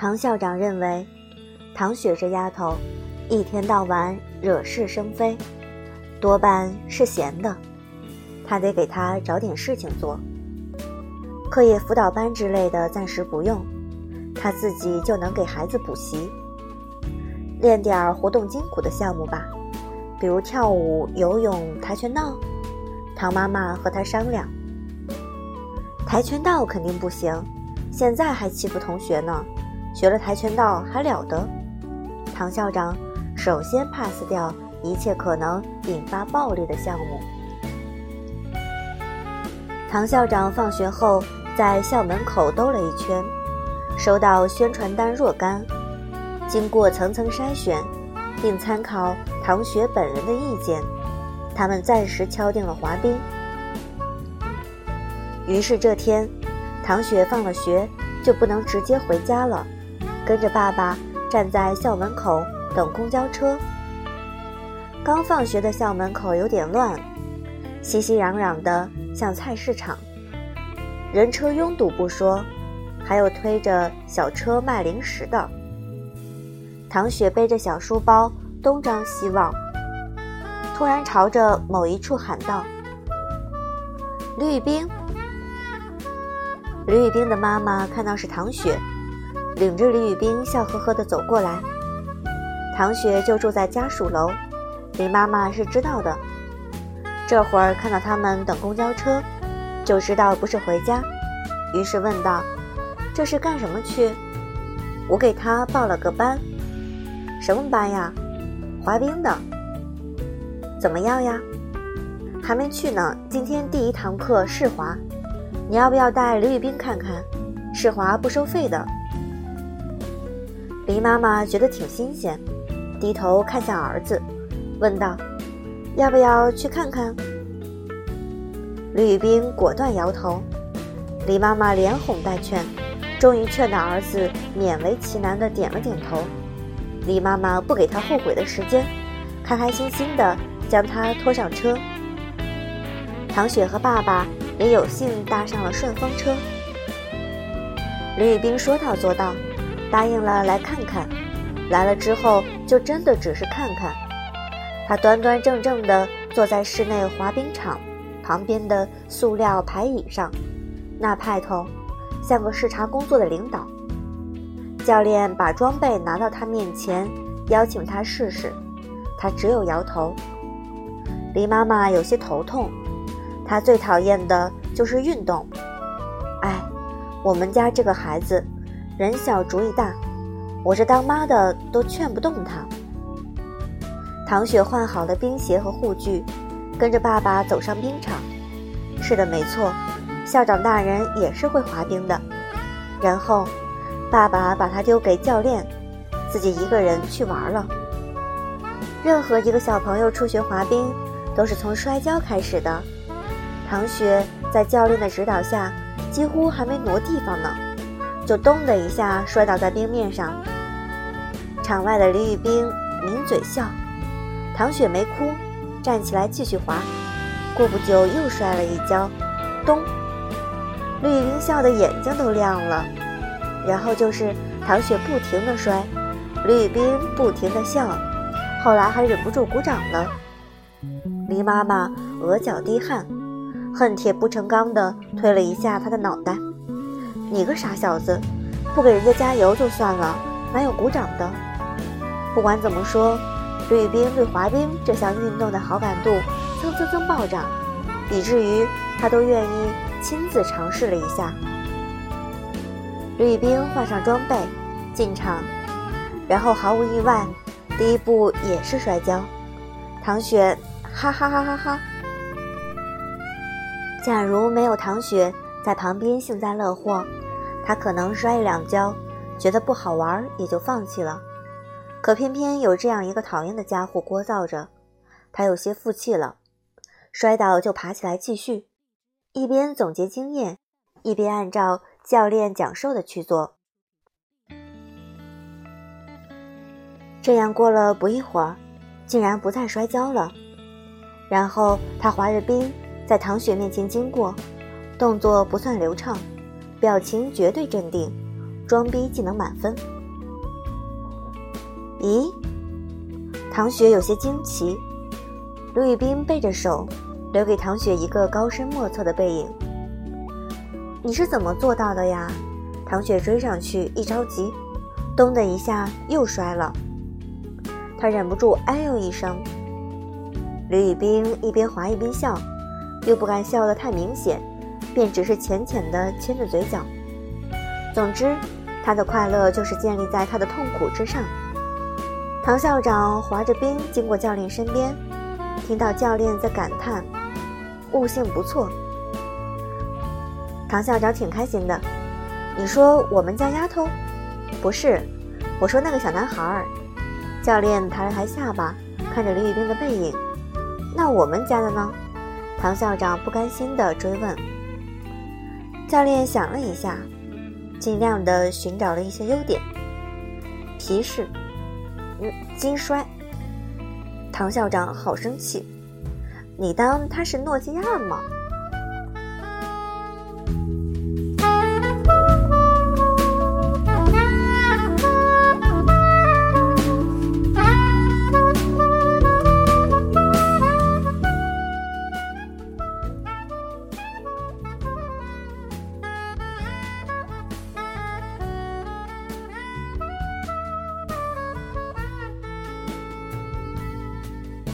唐校长认为，唐雪这丫头一天到晚惹是生非，多半是闲的，他得给她找点事情做。课业辅导班之类的暂时不用，他自己就能给孩子补习，练点活动筋骨的项目吧，比如跳舞、游泳、跆拳道。唐妈妈和他商量，跆拳道肯定不行，现在还欺负同学呢，学了跆拳道还了得？唐校长首先 pass 掉一切可能引发暴力的项目。唐校长放学后在校门口兜了一圈，收到宣传单若干，经过层层筛选，并参考唐雪本人的意见。他们暂时敲定了滑冰。于是这天，唐雪放了学就不能直接回家了，跟着爸爸站在校门口等公交车。刚放学的校门口有点乱，熙熙攘攘的像菜市场，人车拥堵不说，还有推着小车卖零食的。唐雪背着小书包东张西望。突然朝着某一处喊道：“吕宇冰！”吕宇冰的妈妈看到是唐雪，领着李宇冰笑呵呵地走过来。唐雪就住在家属楼，李妈妈是知道的。这会儿看到他们等公交车，就知道不是回家，于是问道：“这是干什么去？”我给他报了个班，什么班呀？滑冰的。怎么样呀？还没去呢。今天第一堂课试滑，你要不要带李宇冰看看？试滑不收费的。李妈妈觉得挺新鲜，低头看向儿子，问道：“要不要去看看？”李宇冰果断摇头。李妈妈连哄带劝，终于劝到儿子勉为其难地点了点头。李妈妈不给他后悔的时间，开开心心的。将他拖上车，唐雪和爸爸也有幸搭上了顺风车。李宇冰说到做到，答应了来看看。来了之后，就真的只是看看。他端端正正地坐在室内滑冰场旁边的塑料排椅上，那派头像个视察工作的领导。教练把装备拿到他面前，邀请他试试，他只有摇头。李妈妈有些头痛，她最讨厌的就是运动。哎，我们家这个孩子，人小主意大，我这当妈的都劝不动他。唐雪换好了冰鞋和护具，跟着爸爸走上冰场。是的，没错，校长大人也是会滑冰的。然后，爸爸把他丢给教练，自己一个人去玩了。任何一个小朋友初学滑冰。都是从摔跤开始的。唐雪在教练的指导下，几乎还没挪地方呢，就咚的一下摔倒在冰面上。场外的李宇冰抿嘴笑，唐雪没哭，站起来继续滑。过不久又摔了一跤，咚！李宇冰笑得眼睛都亮了。然后就是唐雪不停的摔，李宇冰不停的笑，后来还忍不住鼓掌了。黎妈妈额角滴汗，恨铁不成钢的推了一下他的脑袋：“你个傻小子，不给人家加油就算了，哪有鼓掌的？”不管怎么说，吕冰对滑冰这项运动的好感度蹭蹭蹭暴涨，以至于他都愿意亲自尝试了一下。吕冰换上装备进场，然后毫无意外，第一步也是摔跤。唐雪。哈哈哈哈哈！假如没有唐雪在旁边幸灾乐祸，他可能摔一两跤，觉得不好玩也就放弃了。可偏偏有这样一个讨厌的家伙聒噪着，他有些负气了，摔倒就爬起来继续，一边总结经验，一边按照教练讲授的去做。这样过了不一会儿，竟然不再摔跤了。然后他滑着冰，在唐雪面前经过，动作不算流畅，表情绝对镇定，装逼技能满分。咦？唐雪有些惊奇。刘宇斌背着手，留给唐雪一个高深莫测的背影。你是怎么做到的呀？唐雪追上去，一着急，咚的一下又摔了。他忍不住哎呦一声。刘宇斌一边滑一边笑，又不敢笑得太明显，便只是浅浅的牵着嘴角。总之，他的快乐就是建立在他的痛苦之上。唐校长滑着冰经过教练身边，听到教练在感叹：“悟性不错。”唐校长挺开心的。你说我们家丫头？不是，我说那个小男孩儿。教练抬了抬下巴，看着李宇冰的背影。那我们家的呢？唐校长不甘心地追问。教练想了一下，尽量的寻找了一些优点：皮实，嗯，金摔。唐校长好生气，你当他是诺基亚吗？